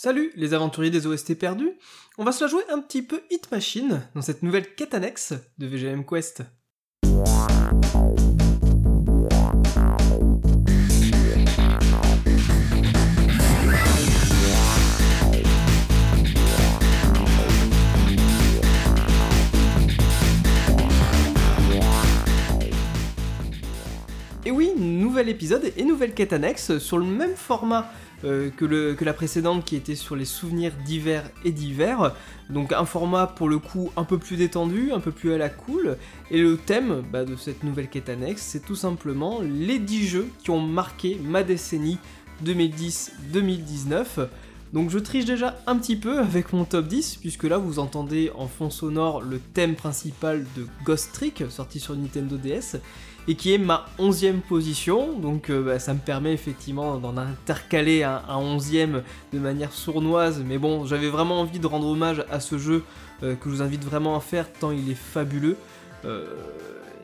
Salut les aventuriers des OST perdus On va se la jouer un petit peu Hit Machine dans cette nouvelle quête annexe de VGM Quest. Épisode et nouvelle quête annexe sur le même format euh, que, que, la précédente qui était sur les souvenirs d'hiver et d'hiver. Donc un format pour le coup un peu plus détendu, un peu plus à la cool. Et le thème bah, de cette nouvelle quête annexe, c'est tout simplement les 10 jeux qui ont marqué ma décennie 2010-2019. Donc je triche déjà un petit peu avec mon top 10, puisque là vous entendez en fond sonore le thème principal de Ghost Trick, sorti sur Nintendo DS, et qui est ma 11e position, donc euh, bah, ça me permet effectivement d'en intercaler un, 11e de manière sournoise, mais bon, j'avais vraiment envie de rendre hommage à ce jeu euh, que je vous invite vraiment à faire, tant il est fabuleux. Euh,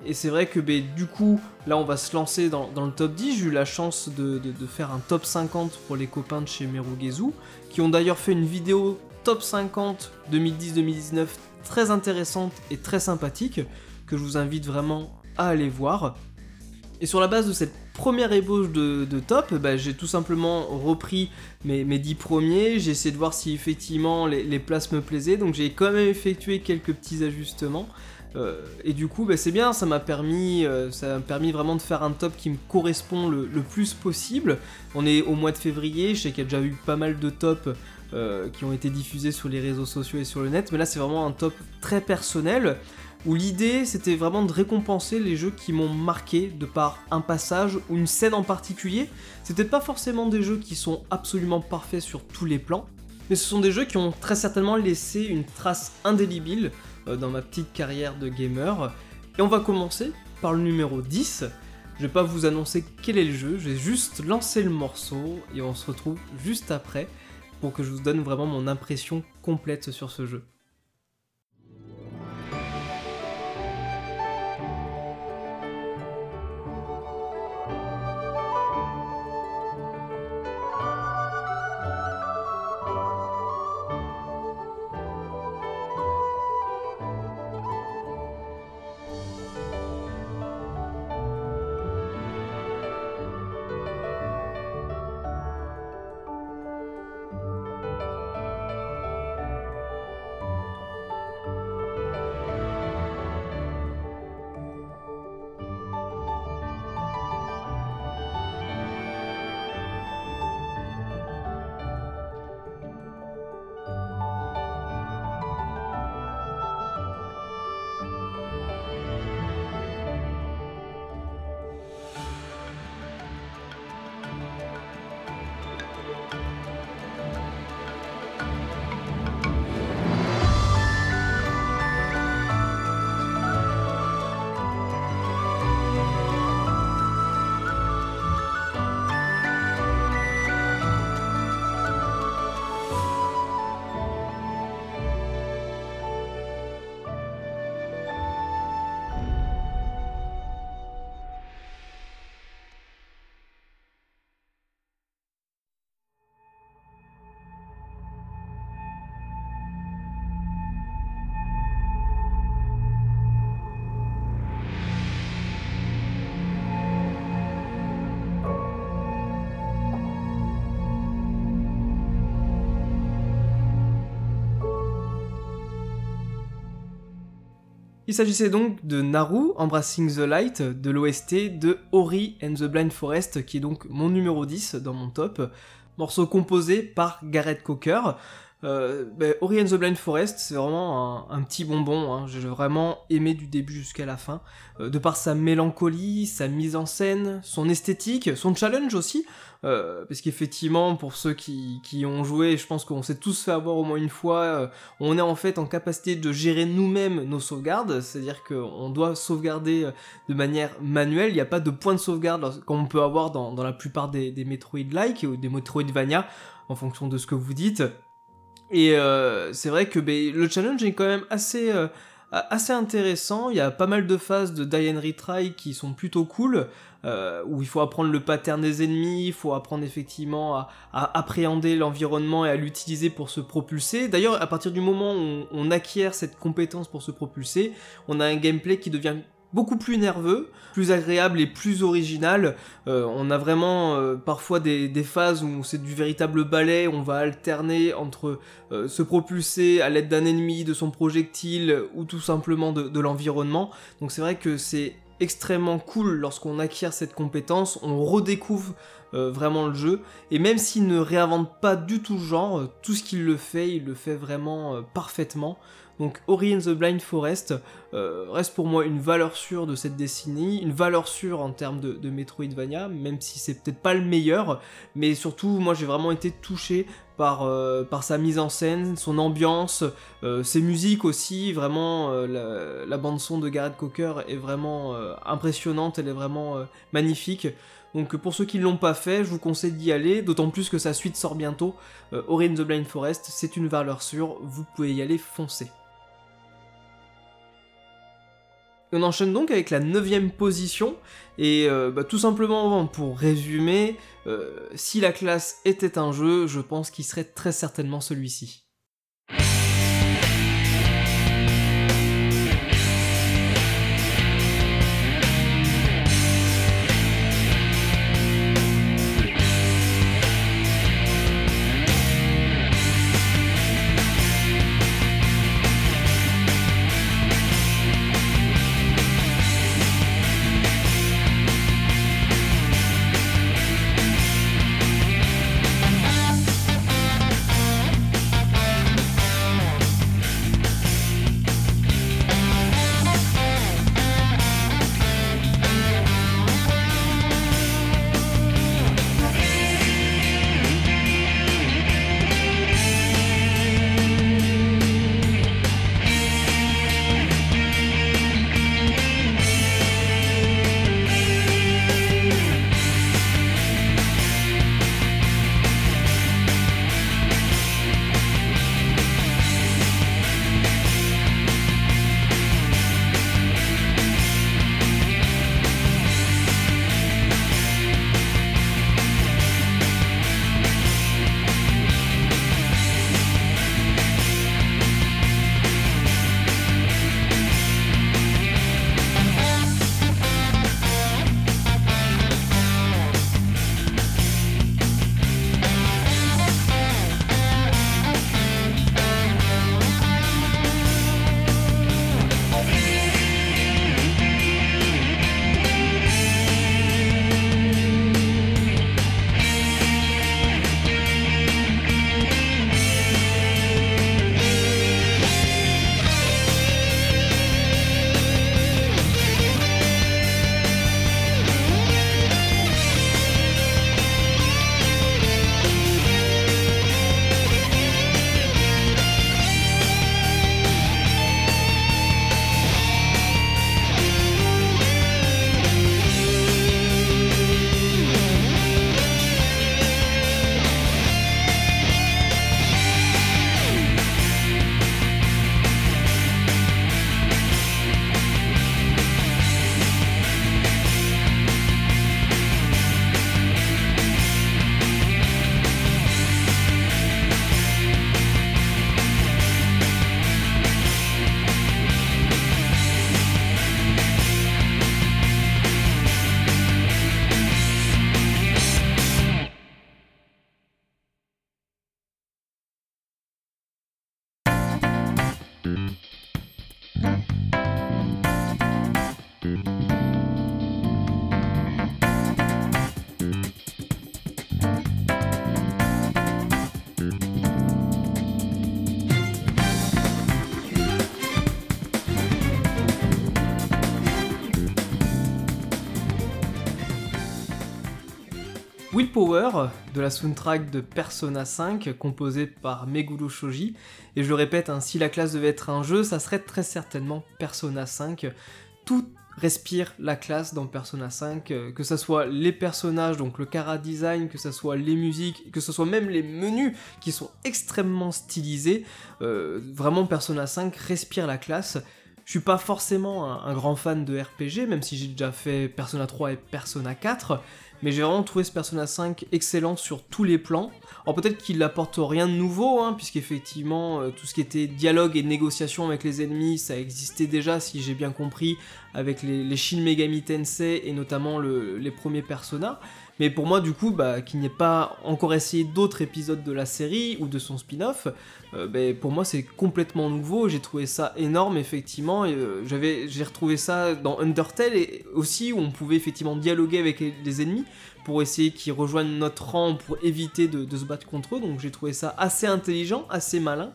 et c'est vrai que bah, du coup, là on va se lancer dans, le top 10. J'ai eu la chance de, faire un top 50 pour les copains de chez Merugezu, qui ont d'ailleurs fait une vidéo top 50 2010-2019 très intéressante et très sympathique, que je vous invite vraiment à aller voir. Et sur la base de cette première ébauche de, top, bah, j'ai tout simplement repris mes, mes 10 premiers, j'ai essayé de voir si effectivement les places me plaisaient, donc j'ai quand même effectué quelques petits ajustements. Euh, et du coup, bah, c'est bien, ça m'a permis, euh, ça permis vraiment de faire un top qui me correspond le, plus possible. On est au mois de février, je sais qu'il y a déjà eu pas mal de tops euh, qui ont été diffusés sur les réseaux sociaux et sur le net, mais là c'est vraiment un top très personnel où l'idée c'était vraiment de récompenser les jeux qui m'ont marqué de par un passage ou une scène en particulier. Peut-être pas forcément des jeux qui sont absolument parfaits sur tous les plans, mais ce sont des jeux qui ont très certainement laissé une trace indélébile euh, dans ma petite carrière de gamer. Et on va commencer par le numéro 10. Je vais pas vous annoncer quel est le jeu, je vais juste lancer le morceau et on se retrouve juste après pour que je vous donne vraiment mon impression complète sur ce jeu. Il s'agissait donc de Naru, Embracing the Light, de l'OST de Ori and the Blind Forest, qui est donc mon numéro 10 dans mon top. Morceau composé par Gareth Coker. Euh, ben, Ori and the Blind Forest, c'est vraiment un, petit bonbon. Hein. J'ai vraiment aimé du début jusqu'à la fin. Euh, de par sa mélancolie, sa mise en scène, son esthétique, son challenge aussi. Euh, parce qu'effectivement, pour ceux qui, ont joué, je pense qu'on s'est tous fait avoir au moins une fois, euh, on est en fait en capacité de gérer nous-mêmes nos sauvegardes, c'est-à-dire qu'on doit sauvegarder euh, de manière manuelle, il n'y a pas de point de sauvegarde comme on peut avoir dans, la plupart des, des Metroid-like ou des Metroidvania, en fonction de ce que vous dites. Et c'est vrai que ben, le challenge est quand même assez assez intéressant. Il y a pas mal de phases de die and retry qui sont plutôt cool. Euh, où il faut apprendre le pattern des ennemis, il faut apprendre effectivement à, appréhender l'environnement et à l'utiliser pour se propulser. D'ailleurs, à partir du moment où on, acquiert cette compétence pour se propulser, on a un gameplay qui devient beaucoup plus nerveux, plus agréable et plus original. Euh, on a vraiment euh, parfois des, phases où c'est du véritable ballet, on va alterner entre se propulser à l'aide d'un ennemi, de son projectile ou tout simplement de l'environnement. Donc c'est vrai que c'est extrêmement cool lorsqu'on acquiert cette compétence, on redécouvre euh, vraiment le jeu, et même s'il ne réinvente pas du tout le genre, euh, tout ce qu'il le fait, il le fait vraiment euh, parfaitement. Donc Ori and the Blind Forest reste pour moi une valeur sûre de cette décennie, une valeur sûre en termes de, Metroidvania, même si c'est peut-être pas le meilleur, mais surtout moi j'ai vraiment été touché par, par sa mise en scène, son ambiance, ses musiques aussi, vraiment la, bande son de Gareth Cocker est vraiment impressionnante, elle est vraiment magnifique. Donc pour ceux qui ne l'ont pas fait, je vous conseille d'y aller, d'autant plus que sa suite sort bientôt. Euh, Ori the Blind Forest, c'est une valeur sûre, vous pouvez y aller foncer. On enchaîne donc avec la 9 position, et euh, bah, tout simplement pour résumer, euh, si la classe était un jeu, je pense qu'il serait très certainement celui-ci. De la soundtrack de Persona 5 composée par Meguro Shoji. Et je le répète, hein, si la classe devait être un jeu, ça serait très certainement Persona 5. Tout respire la classe dans Persona 5, euh, que ce soit les personnages, donc le cara design, que ce soit les musiques, que ce soit même les menus qui sont extrêmement stylisés. Euh, vraiment Persona 5 respire la classe. Je suis pas forcément un grand fan de RPG, même si j'ai déjà fait Persona 3 et Persona 4, mais j'ai vraiment trouvé ce Persona 5 excellent sur tous les plans. Alors peut-être qu'il n'apporte rien de nouveau, hein, puisqu'effectivement euh, tout ce qui était dialogue et négociation avec les ennemis, ça existait déjà, si j'ai bien compris, avec les, Shin Megami Tensei et notamment le- les premiers Persona. Mais pour moi, du coup, bah, qu'il n'y ait pas encore essayé d'autres épisodes de la série ou de son spin-off, euh, ben, pour moi, c'est complètement nouveau. J'ai trouvé ça énorme, effectivement. euh, j'ai retrouvé ça dans Undertale et aussi où on pouvait effectivement dialoguer avec les, ennemis pour essayer qu'ils rejoignent notre rang pour éviter de se battre contre eux. Donc j'ai trouvé ça assez intelligent, assez malin.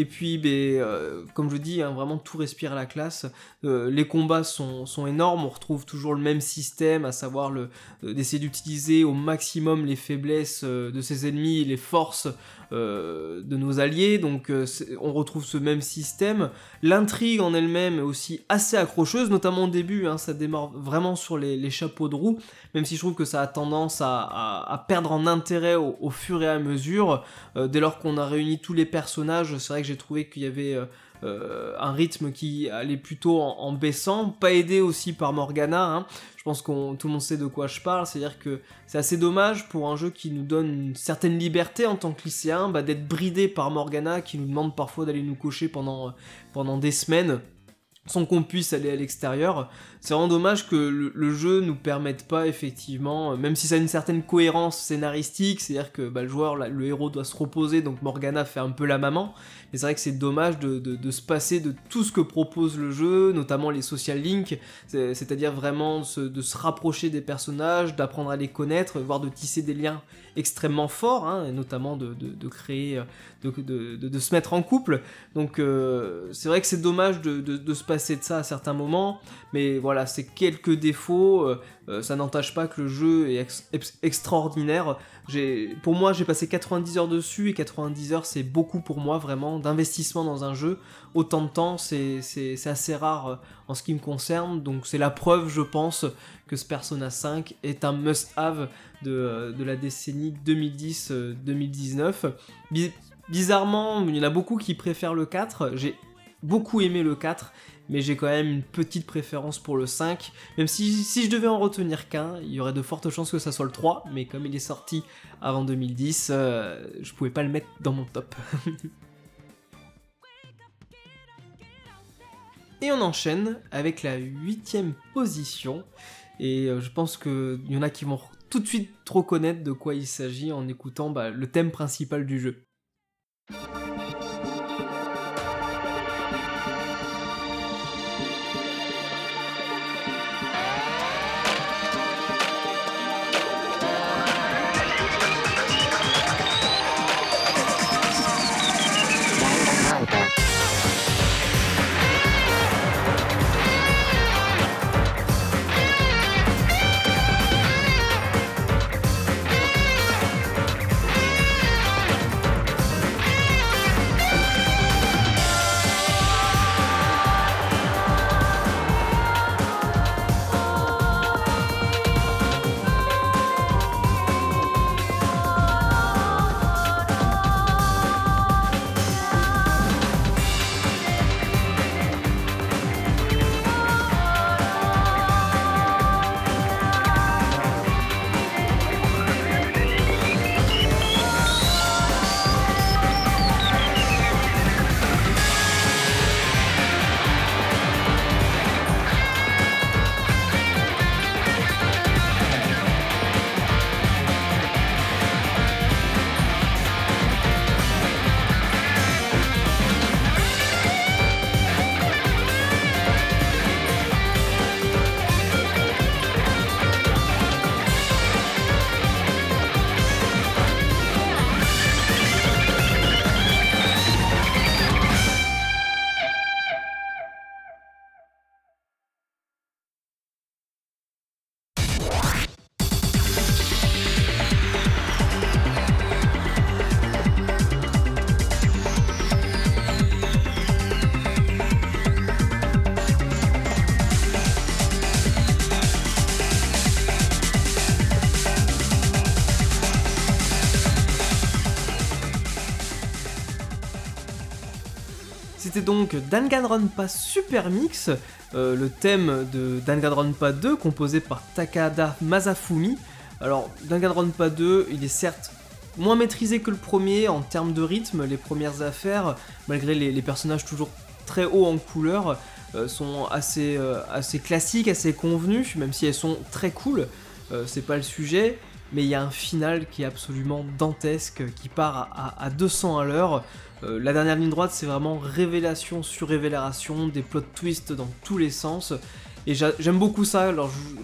Et puis, ben, euh, comme je dis, hein, vraiment tout respire la classe. Euh, les combats sont, sont énormes, on retrouve toujours le même système, à savoir euh, d'essayer d'utiliser au maximum les faiblesses de ses ennemis les forces de nos alliés. Donc euh, on retrouve ce même système. L'intrigue en elle-même est aussi assez accrocheuse, notamment au début, hein, ça démarre vraiment sur les, chapeaux de roue, même si je trouve que ça a tendance à, perdre en intérêt au, au fur et à mesure. Euh, dès lors qu'on a réuni tous les personnages, c'est vrai que j'ai trouvé qu'il y avait... euh, euh, un rythme qui allait plutôt en, baissant, pas aidé aussi par Morgana. hein. Je pense que tout le monde sait de quoi je parle, c'est-à-dire que c'est assez dommage pour un jeu qui nous donne une certaine liberté en tant que lycéen, bah, d'être bridé par Morgana qui nous demande parfois d'aller nous coucher pendant, pendant des semaines sans qu'on puisse aller à l'extérieur. C'est vraiment dommage que le, le jeu nous permette pas effectivement, euh, même si ça a une certaine cohérence scénaristique, c'est-à-dire que bah, le joueur, le héros doit se reposer, donc Morgana fait un peu la maman, mais c'est vrai que c'est dommage de, de- se passer de tout ce que propose le jeu, notamment les social links, c'est- c'est-à-dire vraiment de se, de se rapprocher des personnages, d'apprendre à les connaître, voire de tisser des liens extrêmement forts, hein, et notamment de, de- créer, euh, de, se mettre en couple. Donc euh, c'est vrai que c'est dommage de se passer de ça à certains moments, mais voilà, c'est quelques défauts, euh, euh, ça n'entache pas que le jeu est ex- ex- extraordinaire. Pour moi, j'ai passé 90 heures dessus, et 90 heures, c'est beaucoup pour moi, vraiment, d'investissement dans un jeu. Autant de temps, c'est, assez rare euh, en ce qui me concerne, donc c'est la preuve, je pense, que ce Persona 5 est un must-have de, euh, la décennie 2010-2019. Bi- bizarrement, il y en a beaucoup qui préfèrent le 4, j'ai beaucoup aimé le 4, mais j'ai quand même une petite préférence pour le 5, même si, je devais en retenir qu'un, il y aurait de fortes chances que ça soit le 3, mais comme il est sorti avant 2010, euh, je pouvais pas le mettre dans mon top. Et on enchaîne avec la huitième position, et euh, je pense qu'il y en a qui vont tout de suite reconnaître de quoi il s'agit en écoutant bah, le thème principal du jeu. C'était donc Danganronpa Super Mix, euh, le thème de Danganronpa 2 composé par Takada Masafumi. Alors Danganronpa 2, il est certes moins maîtrisé que le premier en termes de rythme, les premières affaires, malgré les, personnages toujours très hauts en couleur, euh, sont assez, euh, assez classiques, assez convenus, même si elles sont très cool, c'est pas le sujet mais il y a un final qui est absolument dantesque, qui part à, 200 à l'heure. Euh, la dernière ligne droite, c'est vraiment révélation sur révélation, des plot twists dans tous les sens. Et j'aime beaucoup ça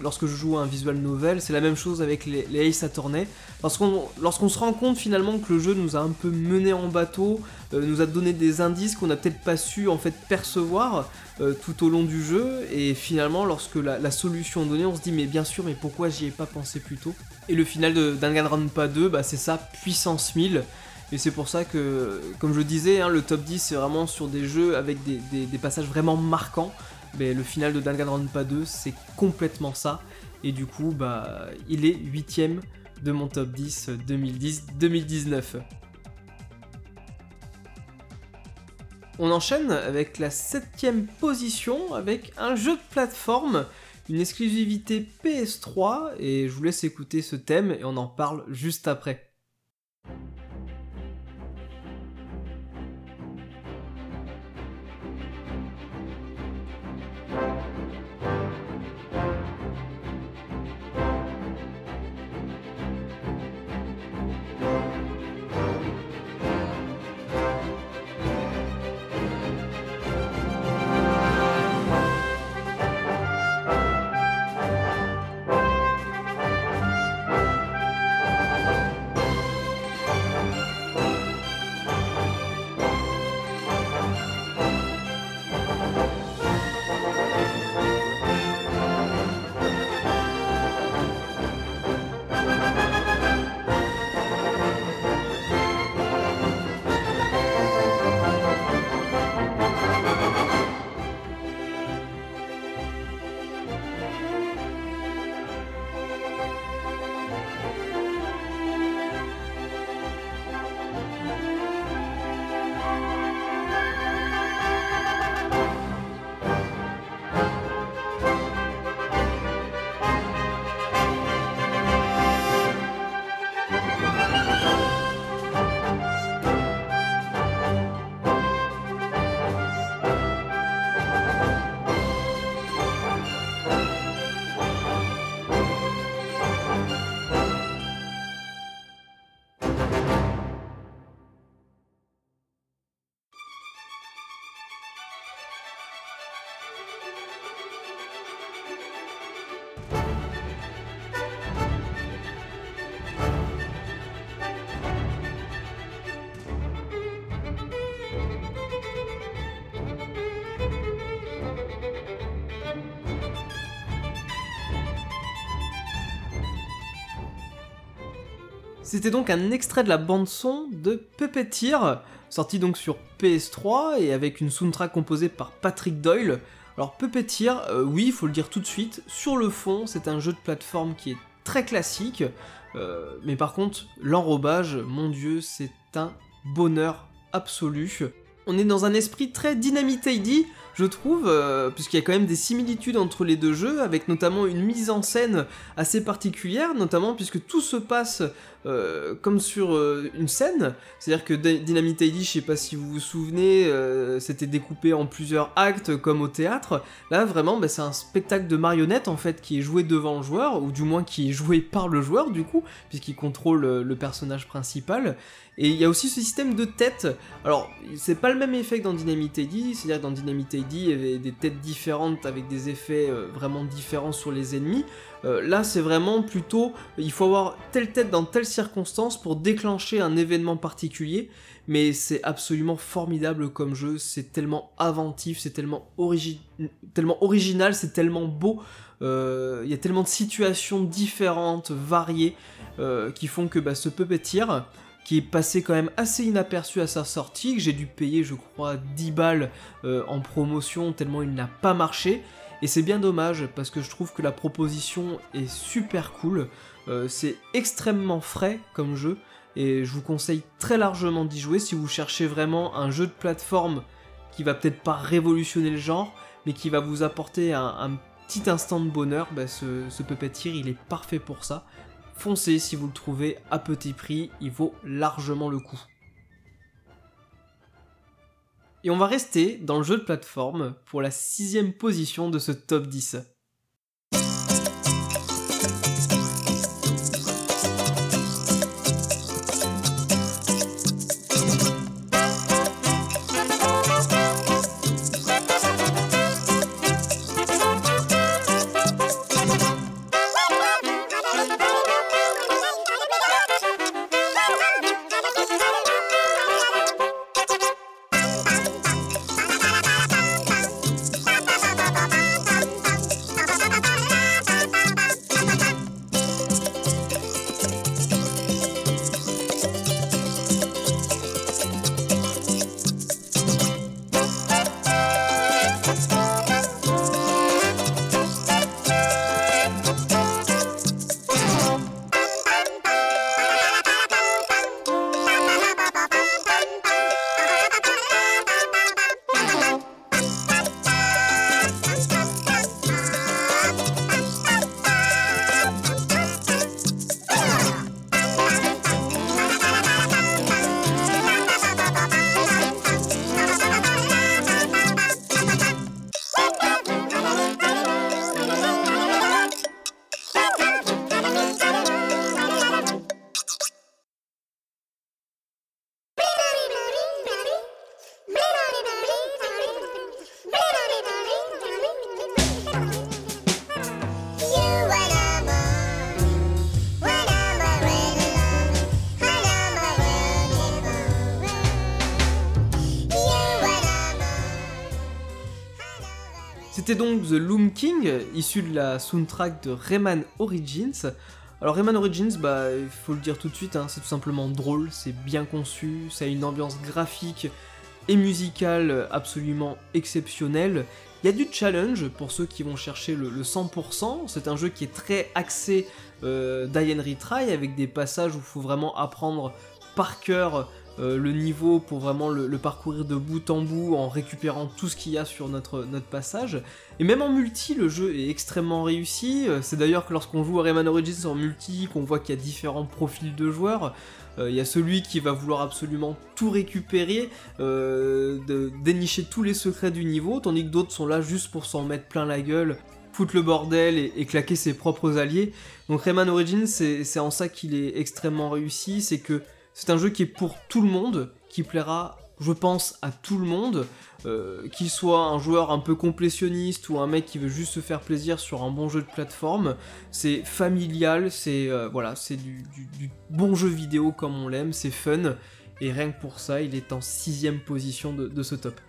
lorsque je joue à un visual novel. C'est la même chose avec les, Ace Attorney. Lorsqu'on se rend compte finalement que le jeu nous a un peu mené en bateau, euh, nous a donné des indices qu'on n'a peut-être pas su en fait percevoir euh, tout au long du jeu, et finalement lorsque la, solution est donnée, on se dit mais bien sûr, mais pourquoi j'y ai pas pensé plus tôt? Et le final de Danganronpa 2, bah, c'est ça, puissance 1000. Et c'est pour ça que, comme je disais, hein, le top 10 c'est vraiment sur des jeux avec des passages vraiment marquants le final de Danganronpa 2, c'est complètement ça. Et du coup, bah, il est huitième de mon top 10 2010-2019. On enchaîne avec la septième position avec un jeu de plateforme, une exclusivité PS3 et je vous laisse écouter ce thème et on en parle juste après. C'était donc un extrait de la bande-son de Puppeteer, sorti donc sur PS3 et avec une soundtrack composée par Patrick Doyle. Alors Puppeteer, euh, oui, il faut le dire tout de suite, sur le fond, c'est un jeu de plateforme qui est très classique, euh, mais par contre, l'enrobage, mon dieu, c'est un bonheur absolu. On est dans un esprit très Dynamite ID, je trouve, euh, puisqu'il y a quand même des similitudes entre les deux jeux, avec notamment une mise en scène assez particulière, notamment puisque tout se passe euh, comme sur euh, une scène. C'est-à-dire que Dynamite ID, je sais pas si vous vous souvenez, euh, c'était découpé en plusieurs actes comme au théâtre. Là, vraiment, bah, c'est un spectacle de marionnettes en fait qui est joué devant le joueur, ou du moins qui est joué par le joueur du coup, puisqu'il contrôle le personnage principal. Et il y a aussi ce système de tête. Alors, c'est pas le même effet que dans Dynamite ID, c'est-à-dire que dans Dynamite ID, il y avait des têtes différentes avec des effets vraiment différents sur les ennemis. Euh, là, c'est vraiment plutôt, il faut avoir telle tête dans telle pour déclencher un événement particulier, mais c'est absolument formidable comme jeu, c'est tellement inventif, c'est tellement, original, c'est tellement beau, euh, il y a tellement de situations différentes, variées, euh, qui font que bah, ce Puppeteer, qui est passé quand même assez inaperçu à sa sortie, que j'ai dû payer je crois 10 balles en promotion tellement il n'a pas marché, et c'est bien dommage parce que je trouve que la proposition est super cool. Euh, c'est extrêmement frais comme jeu et je vous conseille très largement d'y jouer si vous cherchez vraiment un jeu de plateforme qui va peut-être pas révolutionner le genre, mais qui va vous apporter un, petit instant de bonheur, bah, ce, ce Puppeteer, il est parfait pour ça. Foncez si vous le trouvez à petit prix, il vaut largement le coup. Et on va rester dans le jeu de plateforme pour la sixième position de ce top 10. C'était donc The Loom King, issu de la soundtrack de Rayman Origins. Alors Rayman Origins, bah il faut le dire tout de suite, hein, c'est tout simplement drôle, c'est bien conçu, ça a une ambiance graphique et musicale absolument exceptionnelle. Il y a du challenge pour ceux qui vont chercher le, 100%, c'est un jeu qui est très axé euh, die retry avec des passages où il faut vraiment apprendre par cœur euh, le niveau pour vraiment le, parcourir de bout en bout en récupérant tout ce qu'il y a sur notre, notre passage. Et même en multi, le jeu est extrêmement réussi. Euh, c'est d'ailleurs que lorsqu'on joue à Rayman Origins en multi, qu'on voit qu'il y a différents profils de joueurs. Euh, il y a celui qui va vouloir absolument tout récupérer, de dénicher tous les secrets du niveau, tandis que d'autres sont là juste pour s'en mettre plein la gueule foutre le bordel et, et, claquer ses propres alliés. Donc Rayman Origins, c'est en ça qu'il est extrêmement réussi, c'est que c'est un jeu qui est pour tout le monde, qui plaira, je pense, à tout le monde, euh, qu'il soit un joueur un peu complétionniste ou un mec qui veut juste se faire plaisir sur un bon jeu de plateforme. C'est familial, c'est euh, voilà, c'est du, bon jeu vidéo comme on l'aime, c'est fun. Et rien que pour ça, il est en sixième position de ce top.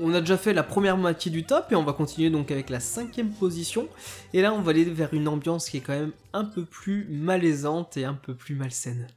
On a déjà fait la première moitié du top et on va continuer donc avec la cinquième position. Et là on va aller vers une ambiance qui est quand même un peu plus malaisante et un peu plus malsaine.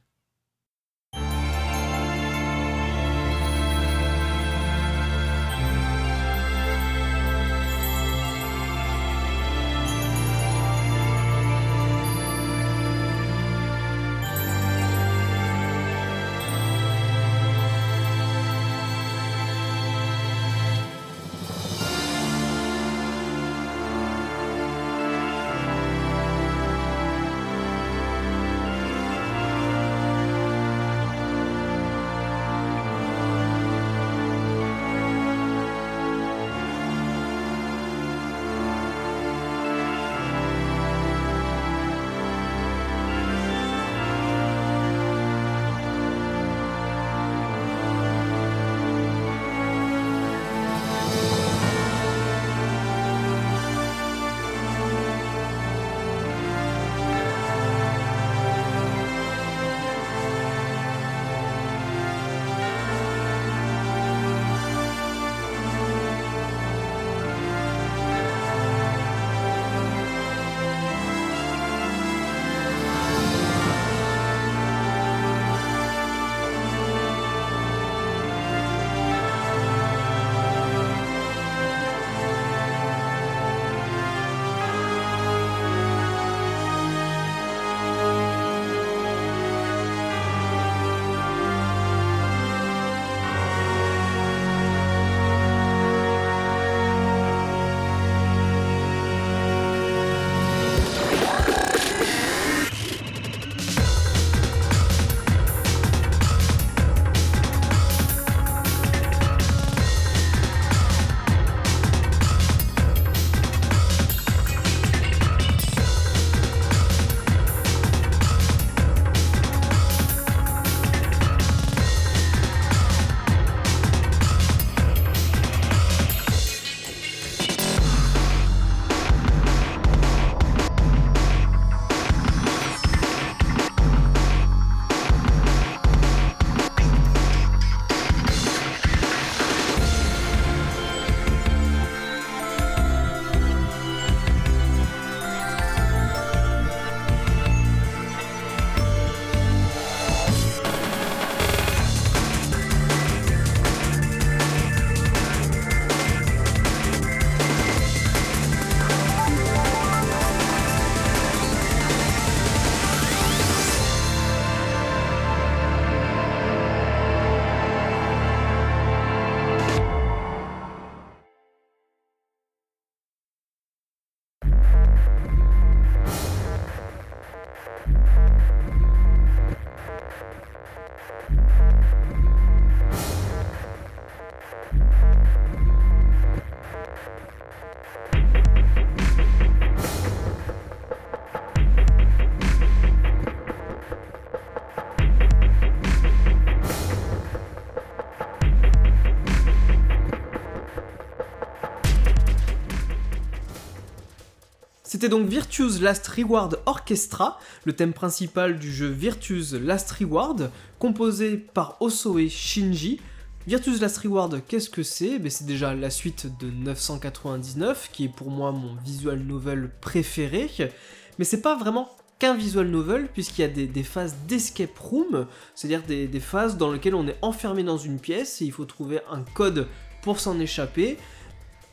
C'était donc Virtue's Last Reward Orchestra, le thème principal du jeu Virtue's Last Reward, composé par Osoe Shinji. Virtue's Last Reward, qu'est-ce que c'est? Ben, C'est déjà la suite de 999, qui est pour moi mon visual novel préféré, mais c'est pas vraiment qu'un visual novel, puisqu'il y a des, phases d'escape room, c'est-à-dire des, des phases dans lesquelles on est enfermé dans une pièce et il faut trouver un code pour s'en échapper.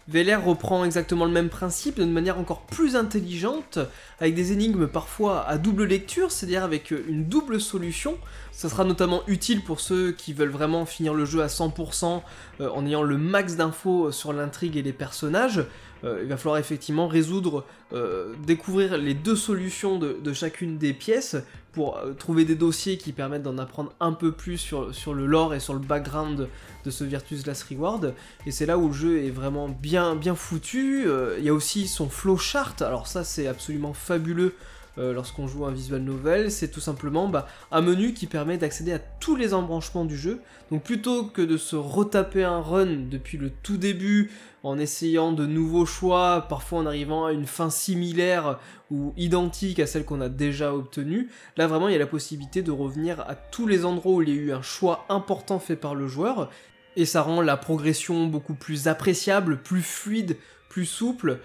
VLR reprend exactement le même principe d'une manière encore plus intelligente, avec des énigmes parfois à double lecture, c'est-à-dire avec une double solution. Ça sera notamment utile pour ceux qui veulent vraiment finir le jeu à 100% euh, en ayant le max d'infos sur l'intrigue et les personnages. Euh, il va falloir effectivement résoudre, euh, découvrir les deux solutions de, chacune des pièces pour euh, trouver des dossiers qui permettent d'en apprendre un peu plus sur, sur, le lore et sur le background de ce Virtus Last Reward. Et c'est là où le jeu est vraiment bien, bien foutu. Il y a aussi son flowchart, alors ça c'est absolument fabuleux euh, lorsqu'on joue un visual novel, c'est tout simplement bah, un menu qui permet d'accéder à tous les embranchements du jeu. Donc plutôt que de se retaper un run depuis le tout début en essayant de nouveaux choix, parfois en arrivant à une fin similaire ou identique à celle qu'on a déjà obtenue, là vraiment il y a la possibilité de revenir à tous les endroits où il y a eu un choix important fait par le joueur, et ça rend la progression beaucoup plus appréciable, plus fluide, plus souple,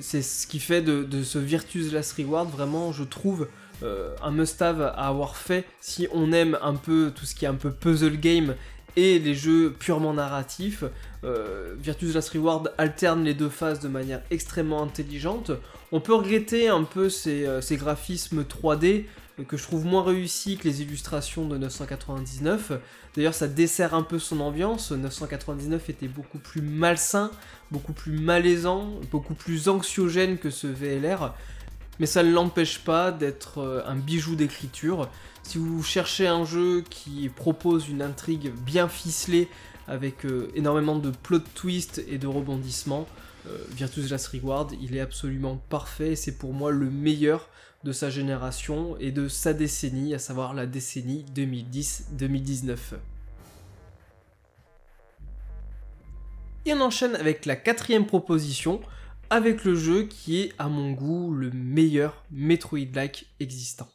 c'est ce qui fait de, ce Virtus Last Reward vraiment, je trouve, euh, un must-have à avoir fait si on aime un peu tout ce qui est un peu puzzle game et les jeux purement narratifs. Euh, Virtus Last Reward alterne les deux phases de manière extrêmement intelligente. On peut regretter un peu ces, ces graphismes 3D que je trouve moins réussi que les illustrations de 999. D'ailleurs, ça dessert un peu son ambiance. 999 était beaucoup plus malsain, beaucoup plus malaisant, beaucoup plus anxiogène que ce VLR. Mais ça ne l'empêche pas d'être euh, un bijou d'écriture. Si vous cherchez un jeu qui propose une intrigue bien ficelée avec euh, énormément de plot twists et de rebondissements, euh, Virtus Last Reward, il est absolument parfait et c'est pour moi le meilleur de sa génération et de sa décennie, à savoir la décennie 2010-2019. Et on enchaîne avec la quatrième proposition, avec le jeu qui est à mon goût le meilleur Metroid-like existant.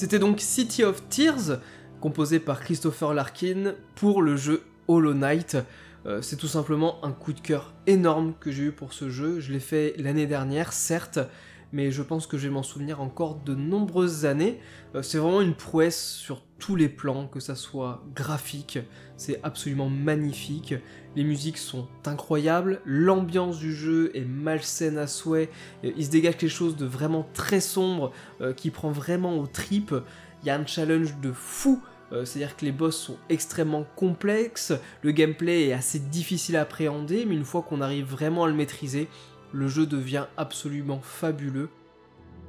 C'était donc City of Tears, composé par Christopher Larkin pour le jeu Hollow Knight. Euh, c'est tout simplement un coup de cœur énorme que j'ai eu pour ce jeu. Je l'ai fait l'année dernière, certes, mais je pense que je vais m'en souvenir encore de nombreuses années. Euh, c'est vraiment une prouesse sur tous les plans, que ça soit graphique, c'est absolument magnifique. Les musiques sont incroyables, l'ambiance du jeu est malsaine à souhait, il se dégage quelque chose de vraiment très sombre euh, qui prend vraiment aux tripes. Il y a un challenge de fou euh, c'est-à-dire que les boss sont extrêmement complexes, le gameplay est assez difficile à appréhender, mais une fois qu'on arrive vraiment à le maîtriser, le jeu devient absolument fabuleux.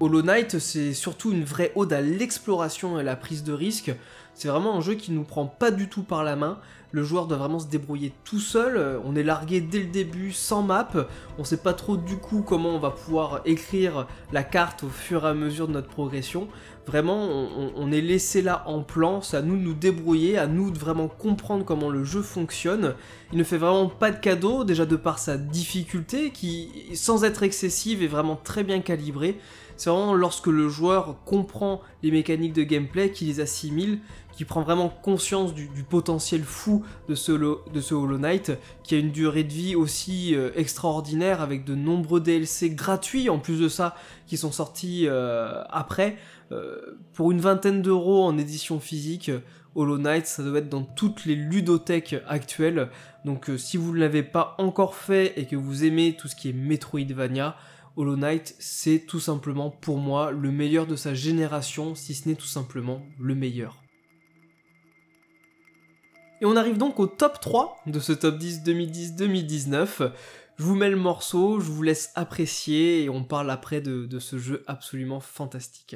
Hollow Knight, c'est surtout une vraie ode à l'exploration et à la prise de risque. C'est vraiment un jeu qui nous prend pas du tout par la main. Le joueur doit vraiment se débrouiller tout seul. On est largué dès le début sans map. On sait pas trop du coup comment on va pouvoir écrire la carte au fur et à mesure de notre progression. Vraiment, on, est laissé là en plan. C'est à nous de nous débrouiller, à nous de vraiment comprendre comment le jeu fonctionne. Il ne fait vraiment pas de cadeau, déjà de par sa difficulté, qui, sans être excessive, est vraiment très bien calibrée. C'est vraiment lorsque le joueur comprend les mécaniques de gameplay, qu'il les assimile, qu'il prend vraiment conscience du, potentiel fou de ce, de ce, Hollow Knight, qui a une durée de vie aussi euh, extraordinaire avec de nombreux DLC gratuits en plus de ça qui sont sortis euh, après. Euh, pour une vingtaine d'euros en édition physique, Hollow Knight, ça doit être dans toutes les ludothèques actuelles. Donc si vous ne l'avez pas encore fait et que vous aimez tout ce qui est Metroidvania, Hollow Knight, c'est tout simplement pour moi le meilleur de sa génération, si ce n'est tout simplement le meilleur. Et on arrive donc au top 3 de ce top 10 2010-2019. Je vous mets le morceau, je vous laisse apprécier et on parle après de, de ce jeu absolument fantastique.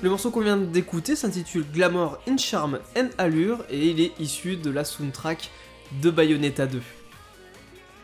Le morceau qu'on vient d'écouter s'intitule Glamour in Charm and Allure et il est issu de la soundtrack de Bayonetta 2.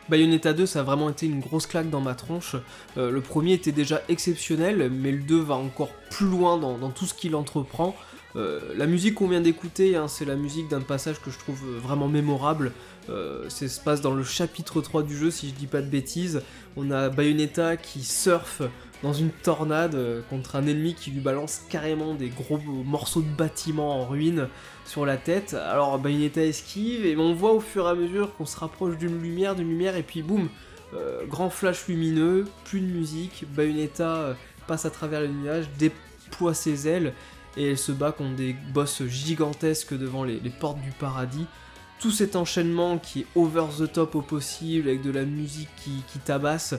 Bayonetta 2, ça a vraiment été une grosse claque dans ma tronche. Euh, le premier était déjà exceptionnel, mais le 2 va encore plus loin dans, tout ce qu'il entreprend. Euh, la musique qu'on vient d'écouter, hein, c'est la musique d'un passage que je trouve vraiment mémorable. Euh, ça se passe dans le chapitre 3 du jeu, si je dis pas de bêtises. On a Bayonetta qui surfe dans une tornade euh, contre un ennemi qui lui balance carrément des gros morceaux de bâtiment en ruine sur la tête. Alors Bayonetta esquive et on voit au fur et à mesure qu'on se rapproche d'une lumière, d'une lumière et puis boum, euh, grand flash lumineux, plus de musique, Bayonetta euh, passe à travers les nuages, déploie ses ailes et elle se bat contre des boss gigantesques devant les, portes du paradis. Tout cet enchaînement qui est over the top au possible avec de la musique qui tabasse,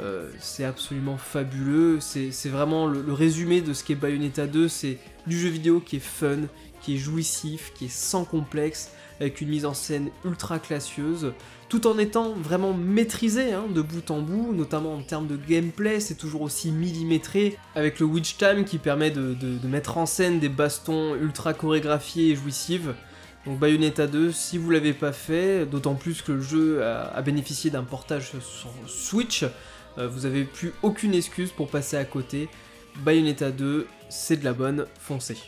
euh, c'est absolument fabuleux, c'est vraiment le, résumé de ce qu'est Bayonetta 2, c'est du jeu vidéo qui est fun, qui est jouissif, qui est sans complexe, avec une mise en scène ultra classieuse, tout en étant vraiment maîtrisé hein, de bout en bout, notamment en termes de gameplay, c'est toujours aussi millimétré, avec le Witch Time qui permet de, mettre en scène des bastons ultra chorégraphiés et jouissifs. Donc Bayonetta 2, si vous l'avez pas fait, d'autant plus que le jeu a bénéficié d'un portage sur Switch, vous avez plus aucune excuse pour passer à côté. Bayonetta 2, c'est de la bonne, foncée.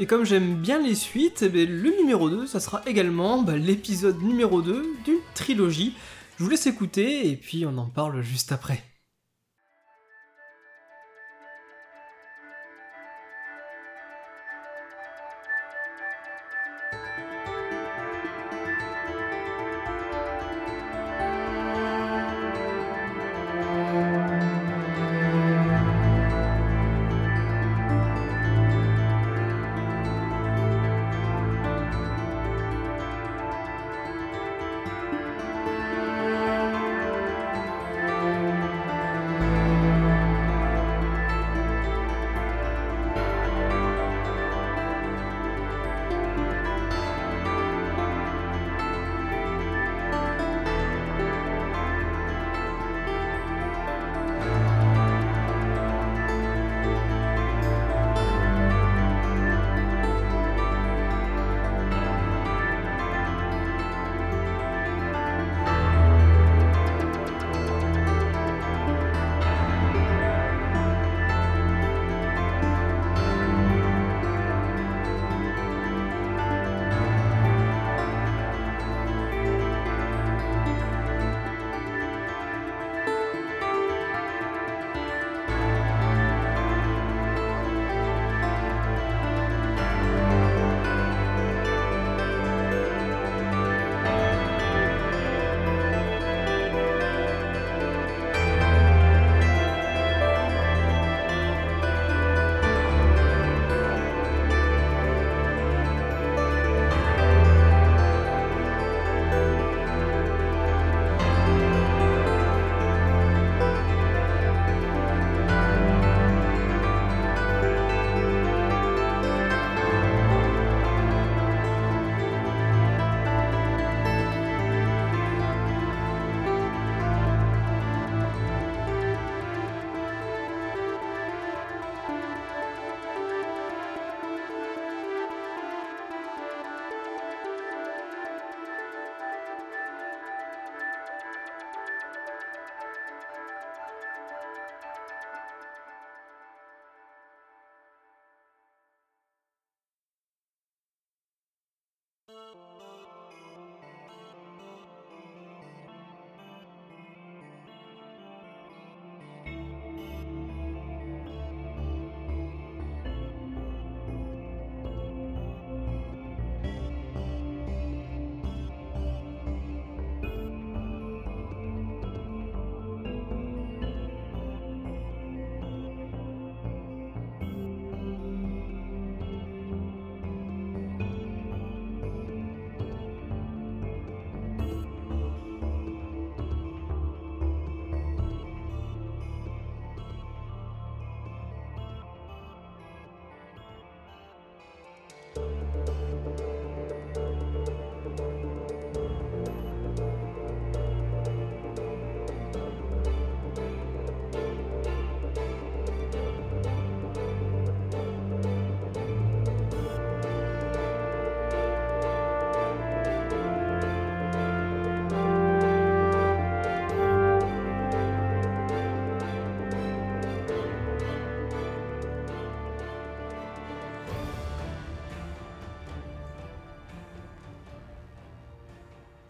Et comme j'aime bien les suites, eh le numéro 2, ça sera également bah, l'épisode numéro 2 d'une trilogie. Je vous laisse écouter et puis on en parle juste après.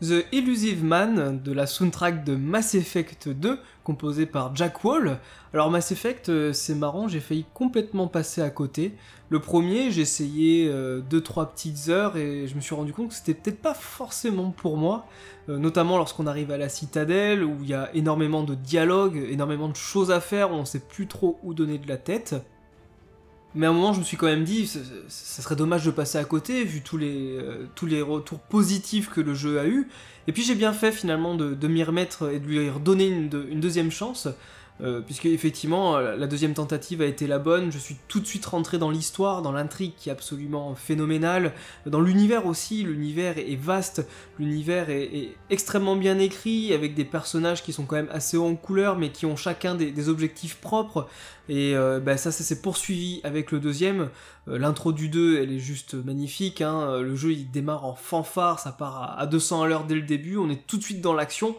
The Illusive Man de la soundtrack de Mass Effect 2, composé par Jack Wall. Alors Mass Effect, euh, c'est marrant, j'ai failli complètement passer à côté. Le premier, j'ai essayé 2-3 euh, petites heures et je me suis rendu compte que c'était peut-être pas forcément pour moi, euh, notamment lorsqu'on arrive à la citadelle où il y a énormément de dialogues, énormément de choses à faire, on sait plus trop où donner de la tête. Mais à un moment, je me suis quand même dit, ça, serait dommage de passer à côté, vu tous les, euh, tous les retours positifs que le jeu a eu. Et puis j'ai bien fait finalement de, de m'y remettre et de lui redonner une, une deuxième chance. Euh, puisque effectivement euh, la deuxième tentative a été la bonne, je suis tout de suite rentré dans l'histoire, dans l'intrigue qui est absolument phénoménale, dans l'univers aussi, l'univers est vaste, l'univers est, extrêmement bien écrit, avec des personnages qui sont quand même assez hauts en couleur, mais qui ont chacun des, objectifs propres, et euh, bah, ça, ça s'est poursuivi avec le deuxième, l'intro du 2 elle est juste magnifique, hein. le jeu il démarre en fanfare, ça part à 200 à l'heure dès le début, on est tout de suite dans l'action,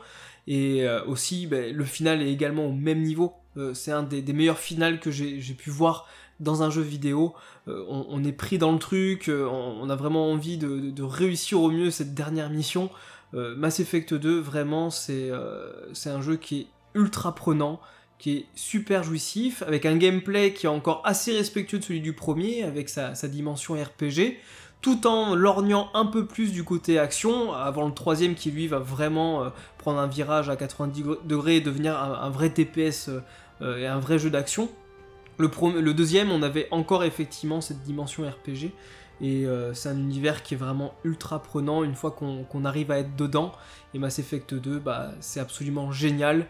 et euh, aussi, ben, le final est également au même niveau. Euh, c'est un des, meilleurs finales que j'ai pu voir dans un jeu vidéo. Euh, on, est pris dans le truc, on, a vraiment envie de, réussir au mieux cette dernière mission. Mass Effect 2, vraiment, c'est un jeu qui est ultra prenant, qui est super jouissif, avec un gameplay qui est encore assez respectueux de celui du premier, avec sa dimension RPG tout en lorgnant un peu plus du côté action, avant le troisième qui lui va vraiment euh, prendre un virage à 90 degrés et devenir un, vrai TPS euh, euh, et un vrai jeu d'action. Le, deuxième, on avait encore effectivement cette dimension RPG, et c'est un univers qui est vraiment ultra prenant une fois qu'on arrive à être dedans, et Mass Effect 2, bah, c'est absolument génial.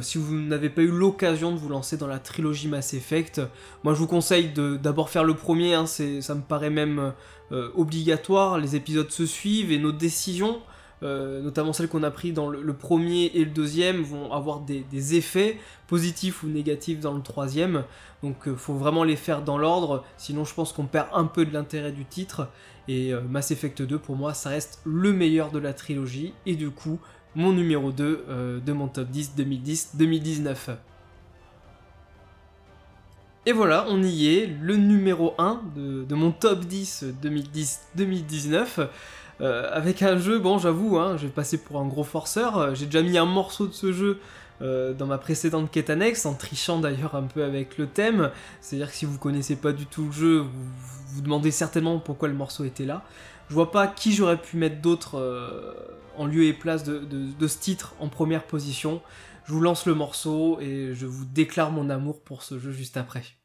Si vous n'avez pas eu l'occasion de vous lancer dans la trilogie Mass Effect, moi je vous conseille d'abord faire le premier, hein, ça me paraît même euh, obligatoire, les épisodes se suivent et nos décisions, euh, notamment celles qu'on a prises dans le, premier et le deuxième, vont avoir des, effets positifs ou négatifs dans le troisième. Donc euh, faut vraiment les faire dans l'ordre, sinon je pense qu'on perd un peu de l'intérêt du titre. Et Mass Effect 2 pour moi ça reste le meilleur de la trilogie et du coup mon numéro 2 de mon top 10 2010-2019. Et voilà, on y est, le numéro 1 de, mon top 10 2010-2019. Euh, avec un jeu, bon j'avoue, hein, je vais passer pour un gros forceur, euh, j'ai déjà mis un morceau de ce jeu euh, dans ma précédente quête annexe, en trichant d'ailleurs un peu avec le thème, c'est-à-dire que si vous connaissez pas du tout le jeu, vous vous demandez certainement pourquoi le morceau était là. Je vois pas qui j'aurais pu mettre d'autre en lieu et place de ce titre en première position. Je vous lance le morceau et je vous déclare mon amour pour ce jeu juste après.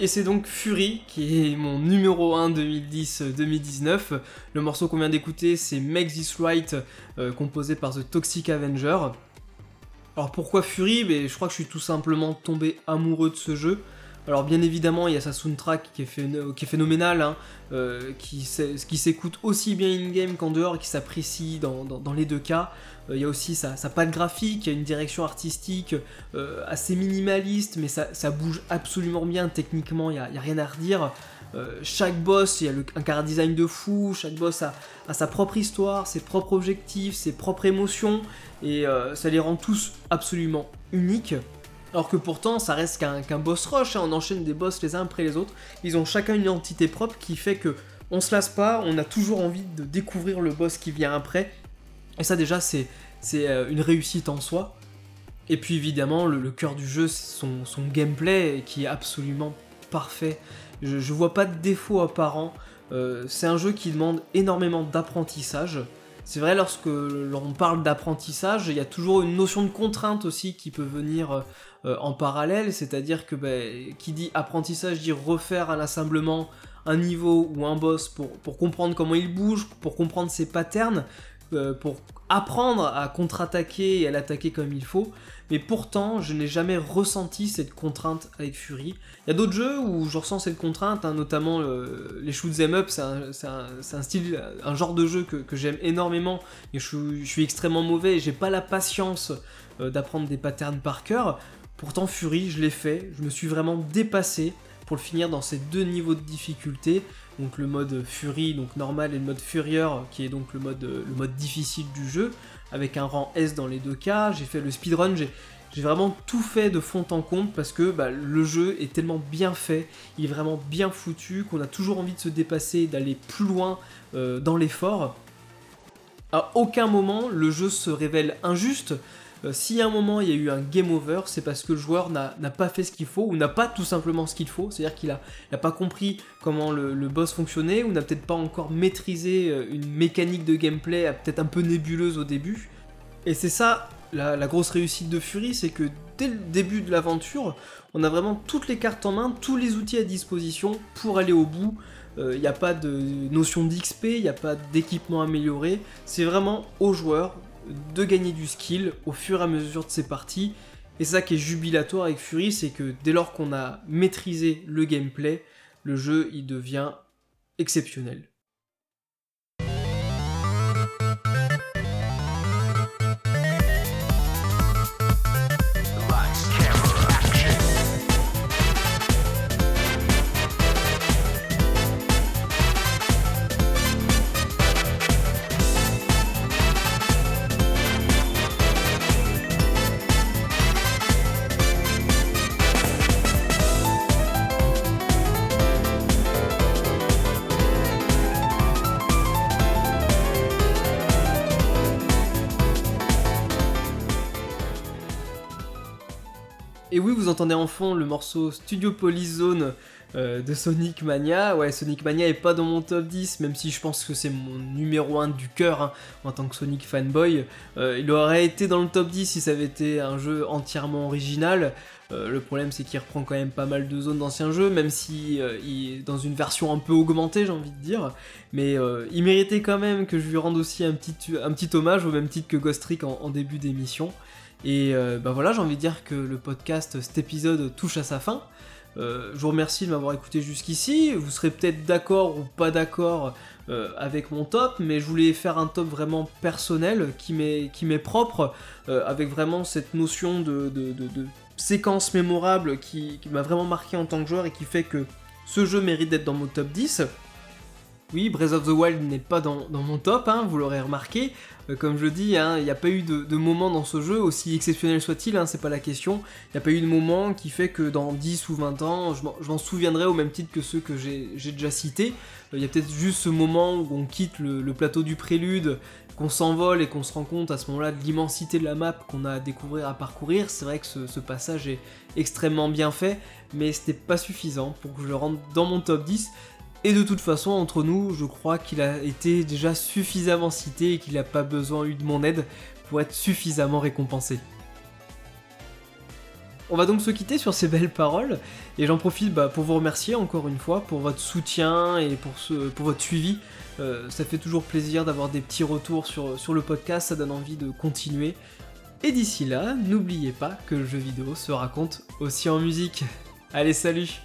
Et c'est donc Fury qui est mon numéro 1 2010-2019. Le morceau qu'on vient d'écouter, c'est Make This Right, euh, composé par The Toxic Avenger. Alors pourquoi Fury? Ben, Je crois que je suis tout simplement tombé amoureux de ce jeu. Alors bien évidemment, il y a sa soundtrack qui est, phénoménale, hein, euh, qui s'écoute aussi bien in-game qu'en dehors qui s'apprécie dans, les deux cas. Euh, il y a aussi sa, patte graphique, il y a une direction artistique euh, assez minimaliste, mais ça, bouge absolument bien techniquement, il n'y a, rien à redire. chaque boss, il y a un car design de fou, chaque boss a, sa propre histoire, ses propres objectifs, ses propres émotions, et ça les rend tous absolument uniques. Alors que pourtant, ça reste qu'un boss rush, hein. on enchaîne des boss les uns après les autres. Ils ont chacun une identité propre qui fait que on se lasse pas, on a toujours envie de découvrir le boss qui vient après. Et ça déjà, c'est euh, une réussite en soi. Et puis évidemment, le, cœur du jeu, c'est son, gameplay qui est absolument parfait. Je, je vois pas de défaut apparent. Euh, c'est un jeu qui demande énormément d'apprentissage. C'est vrai, lorsque l'on parle d'apprentissage, il y a toujours une notion de contrainte aussi qui peut venir euh, en parallèle, c'est-à-dire que ben, qui dit apprentissage dit refaire inlassablement un niveau ou un boss pour, pour comprendre comment il bouge, pour comprendre ses patterns, euh, pour apprendre à contre-attaquer et à l'attaquer comme il faut, mais pourtant je n'ai jamais ressenti cette contrainte avec Fury. Il y a d'autres jeux où je ressens cette contrainte, hein, notamment euh, les shoot them up, c'est un, style, un genre de jeu que, j'aime énormément, et je, suis extrêmement mauvais et j'ai pas la patience euh, d'apprendre des patterns par cœur. Pourtant Fury, je l'ai fait, je me suis vraiment dépassé pour le finir dans ces deux niveaux de difficulté donc le mode Fury, donc normal, et le mode Furier, qui est donc le mode, le mode difficile du jeu, avec un rang S dans les deux cas. J'ai fait le speedrun, j'ai vraiment tout fait de fond en comble parce que bah, le jeu est tellement bien fait, il est vraiment bien foutu, qu'on a toujours envie de se dépasser, d'aller plus loin euh, dans l'effort. À aucun moment le jeu se révèle injuste, euh, si à un moment il y a eu un game over, c'est parce que le joueur n'a pas fait ce qu'il faut ou n'a pas tout simplement ce qu'il faut, c'est-à-dire qu'il n'a pas compris comment le, boss fonctionnait ou n'a peut-être pas encore maîtrisé euh, une mécanique de gameplay euh, peut-être un peu nébuleuse au début. Et c'est ça la, la, grosse réussite de Fury, c'est que dès le début de l'aventure, on a vraiment toutes les cartes en main, tous les outils à disposition pour aller au bout. Il n'y a pas de notion d'XP, il n'y a pas d'équipement amélioré, c'est vraiment au joueur de gagner du skill au fur et à mesure de ses parties. Et ça qui est jubilatoire avec Fury, c'est que dès lors qu'on a maîtrisé le gameplay, le jeu il devient exceptionnel. Vous entendez en fond le morceau Studio Police Zone euh, de Sonic Mania. Ouais, Sonic Mania est pas dans mon top 10, même si je pense que c'est mon numéro 1 du cœur hein, en tant que Sonic fanboy. Euh, il aurait été dans le top 10 si ça avait été un jeu entièrement original. Euh, le problème c'est qu'il reprend quand même pas mal de zones d'anciens jeux, même si il est dans une version un peu augmentée, j'ai envie de dire. Mais il méritait quand même que je lui rende aussi un petit, un petit hommage au même titre que Ghost Trick en début d'émission. Et euh, bah voilà, j'ai envie de dire que le podcast, cet épisode touche à sa fin. Euh, je vous remercie de m'avoir écouté jusqu'ici. Vous serez peut-être d'accord ou pas d'accord euh, avec mon top, mais je voulais faire un top vraiment personnel qui m'est propre, avec vraiment cette notion de, séquence mémorable qui, m'a vraiment marqué en tant que joueur et qui fait que ce jeu mérite d'être dans mon top 10. Oui, Breath of the Wild n'est pas dans, mon top, hein, vous l'aurez remarqué. Euh, comme je dis, hein, il n'y a pas eu de, moment dans ce jeu, aussi exceptionnel soit-il, hein, c'est pas la question. Il n'y a pas eu de moment qui fait que dans 10 ou 20 ans, je m'en souviendrai au même titre que ceux que j'ai déjà cités. Euh, il y a peut-être juste ce moment où on quitte le, plateau du prélude, qu'on s'envole et qu'on se rend compte à ce moment-là de l'immensité de la map qu'on a à découvrir, à parcourir. C'est vrai que ce, passage est extrêmement bien fait, mais c'était pas suffisant pour que je le rentre dans mon top 10. Et de toute façon, entre nous, je crois qu'il a été déjà suffisamment cité et qu'il n'a pas besoin eu de mon aide pour être suffisamment récompensé. On va donc se quitter sur ces belles paroles, et j'en profite bah, pour vous remercier encore une fois pour votre soutien et pour, votre suivi. Euh, ça fait toujours plaisir d'avoir des petits retours sur le podcast, ça donne envie de continuer. Et d'ici là, n'oubliez pas que le jeu vidéo se raconte aussi en musique. Allez, salut